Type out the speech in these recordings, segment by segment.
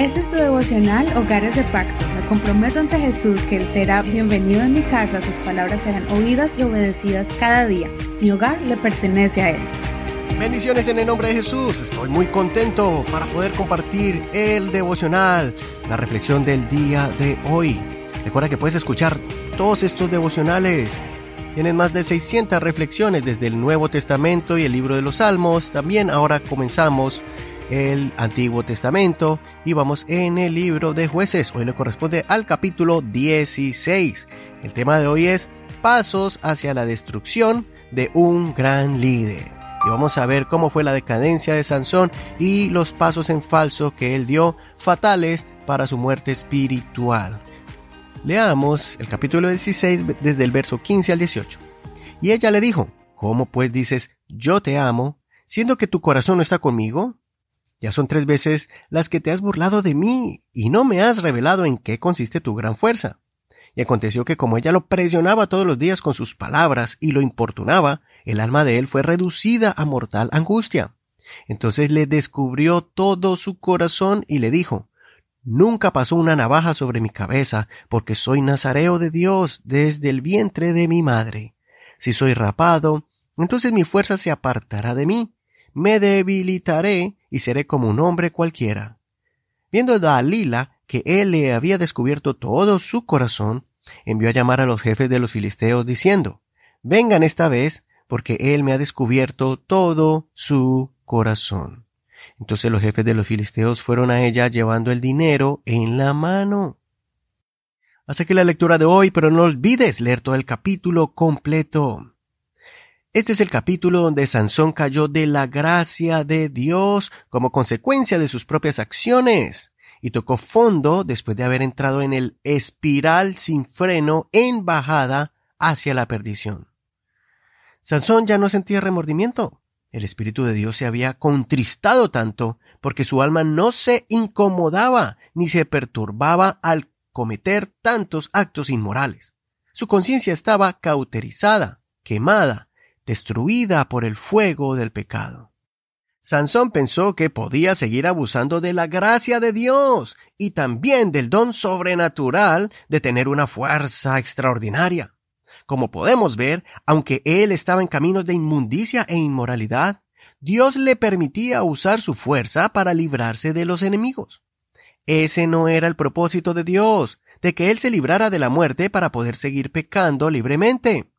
Este es tu devocional Hogares de Pacto. Me comprometo ante Jesús que Él será bienvenido en mi casa, sus palabras serán oídas y obedecidas cada día. Mi hogar le pertenece a Él. Bendiciones en el nombre de Jesús. Estoy muy contento para poder compartir el devocional, la reflexión del día de hoy. Recuerda que puedes escuchar todos estos devocionales. Tienen más de 600 reflexiones desde el Nuevo Testamento y el libro de los Salmos. También ahora comenzamos el Antiguo Testamento y vamos en el libro de jueces. Hoy le corresponde al capítulo 16. El tema de hoy es Pasos hacia la destrucción de un gran líder. Y vamos a ver cómo fue la decadencia de Sansón y los pasos en falso que él dio, fatales para su muerte espiritual. Leamos el capítulo 16 desde el verso 15 al 18. Y ella le dijo, ¿Cómo pues dices, yo te amo, siendo que tu corazón no está conmigo? Ya son tres veces las que te has burlado de mí, y no me has revelado en qué consiste tu gran fuerza. Y aconteció que como ella lo presionaba todos los días con sus palabras y lo importunaba, el alma de él fue reducida a mortal angustia. Entonces le descubrió todo su corazón y le dijo, Nunca pasó una navaja sobre mi cabeza, porque soy nazareo de Dios desde el vientre de mi madre. Si soy rapado, entonces mi fuerza se apartará de mí, me debilitaré y seré como un hombre cualquiera. Viendo Dalila que él le había descubierto todo su corazón, envió a llamar a los jefes de los filisteos diciendo, Vengan esta vez, porque él me ha descubierto todo su corazón. Entonces los jefes de los filisteos fueron a ella llevando el dinero en la mano. Hasta aquí la lectura de hoy, pero no olvides leer todo el capítulo completo. Este es el capítulo donde Sansón cayó de la gracia de Dios como consecuencia de sus propias acciones y tocó fondo después de haber entrado en el espiral sin freno en bajada hacia la perdición. Sansón ya no sentía remordimiento. El Espíritu de Dios se había contristado tanto porque su alma no se incomodaba ni se perturbaba al cometer tantos actos inmorales. Su conciencia estaba cauterizada, quemada, destruida por el fuego del pecado. Sansón pensó que podía seguir abusando de la gracia de Dios y también del don sobrenatural de tener una fuerza extraordinaria. Como podemos ver, aunque él estaba en caminos de inmundicia e inmoralidad, Dios le permitía usar su fuerza para librarse de los enemigos. Ese no era el propósito de Dios, de que él se librara de la muerte para poder seguir pecando libremente.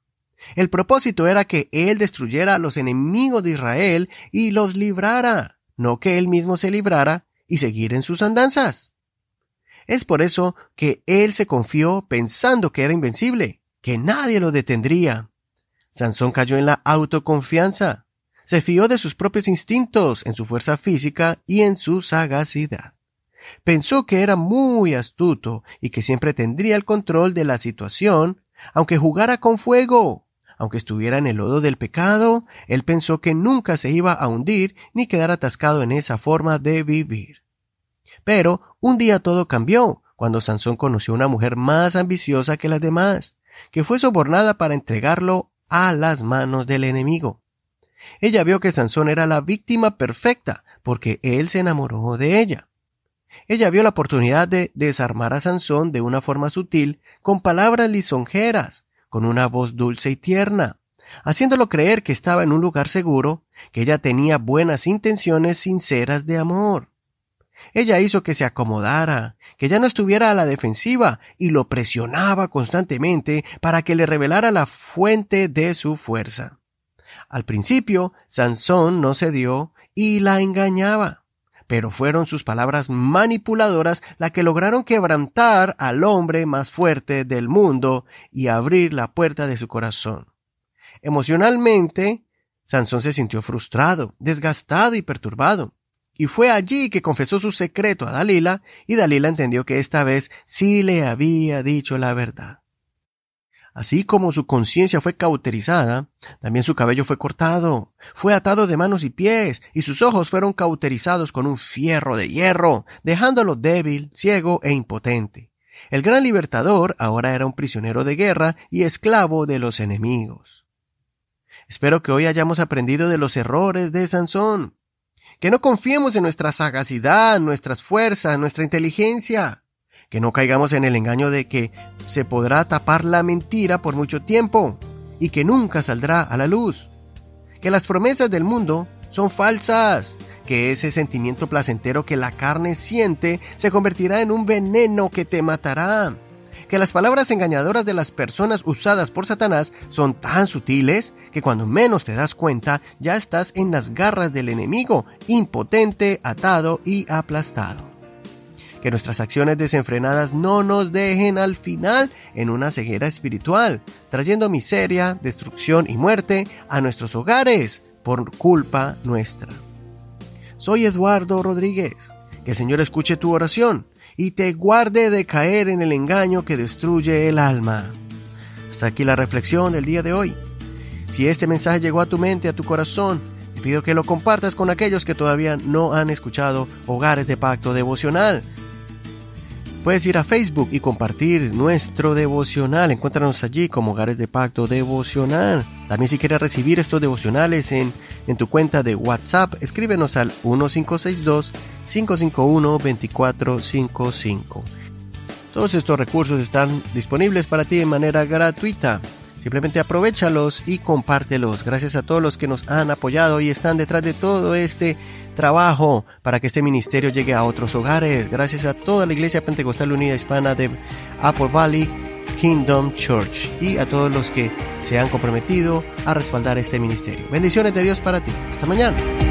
El propósito era que él destruyera a los enemigos de Israel y los librara, no que él mismo se librara y seguir en sus andanzas. Es por eso que él se confió pensando que era invencible, que nadie lo detendría. Sansón cayó en la autoconfianza. Se fió de sus propios instintos, en su fuerza física y en su sagacidad. Pensó que era muy astuto y que siempre tendría el control de la situación, aunque jugara con fuego. Aunque estuviera en el lodo del pecado, él pensó que nunca se iba a hundir ni quedar atascado en esa forma de vivir. Pero un día todo cambió, cuando Sansón conoció a una mujer más ambiciosa que las demás que fue sobornada para entregarlo a las manos del enemigo. Ella vio que Sansón era la víctima perfecta, porque él se enamoró de ella. Ella vio la oportunidad de desarmar a Sansón de una forma sutil, con palabras lisonjeras, con una voz dulce y tierna, haciéndolo creer que estaba en un lugar seguro, que ella tenía buenas intenciones sinceras de amor. Ella hizo que se acomodara, que ya no estuviera a la defensiva y lo presionaba constantemente para que le revelara la fuente de su fuerza. Al principio, Sansón no cedió y la engañaba, pero fueron sus palabras manipuladoras las que lograron quebrantar al hombre más fuerte del mundo y abrir la puerta de su corazón. Emocionalmente, Sansón se sintió frustrado, desgastado y perturbado. Y fue allí que confesó su secreto a Dalila, y Dalila entendió que esta vez sí le había dicho la verdad. Así como su conciencia fue cauterizada, también su cabello fue cortado, fue atado de manos y pies, y sus ojos fueron cauterizados con un fierro de hierro, dejándolo débil, ciego e impotente. El gran libertador ahora era un prisionero de guerra y esclavo de los enemigos. Espero que hoy hayamos aprendido de los errores de Sansón Que no confiemos en nuestra sagacidad, nuestras fuerzas, nuestra inteligencia. Que no caigamos en el engaño de que se podrá tapar la mentira por mucho tiempo y que nunca saldrá a la luz. Que las promesas del mundo son falsas, que ese sentimiento placentero que la carne siente se convertirá en un veneno que te matará que las palabras engañadoras de las personas usadas por Satanás son tan sutiles que cuando menos te das cuenta ya estás en las garras del enemigo, impotente, atado y aplastado. Que nuestras acciones desenfrenadas no nos dejen al final en una ceguera espiritual, trayendo miseria, destrucción y muerte a nuestros hogares por culpa nuestra. Soy Eduardo Rodríguez. Que el Señor escuche tu oración y te guarde de caer en el engaño que destruye el alma. Hasta aquí la reflexión del día de hoy. Si este mensaje llegó a tu mente, a tu corazón, te pido que lo compartas con aquellos que todavía no han escuchado Hogares de Pacto Devocional. Puedes ir a Facebook y compartir nuestro devocional. Encuéntranos allí como Hogares de Pacto Devocional. También si quieres recibir estos devocionales en, en tu cuenta de WhatsApp, escríbenos al 1562-551-2455. Todos estos recursos están disponibles para ti de manera gratuita. Simplemente aprovechalos y compártelos. Gracias a todos los que nos han apoyado y están detrás de todo este trabajo para que este ministerio llegue a otros hogares. Gracias a toda la Iglesia Pentecostal Unida Hispana de Apple Valley Kingdom Church y a todos los que se han comprometido a respaldar este ministerio. Bendiciones de Dios para ti. Hasta mañana.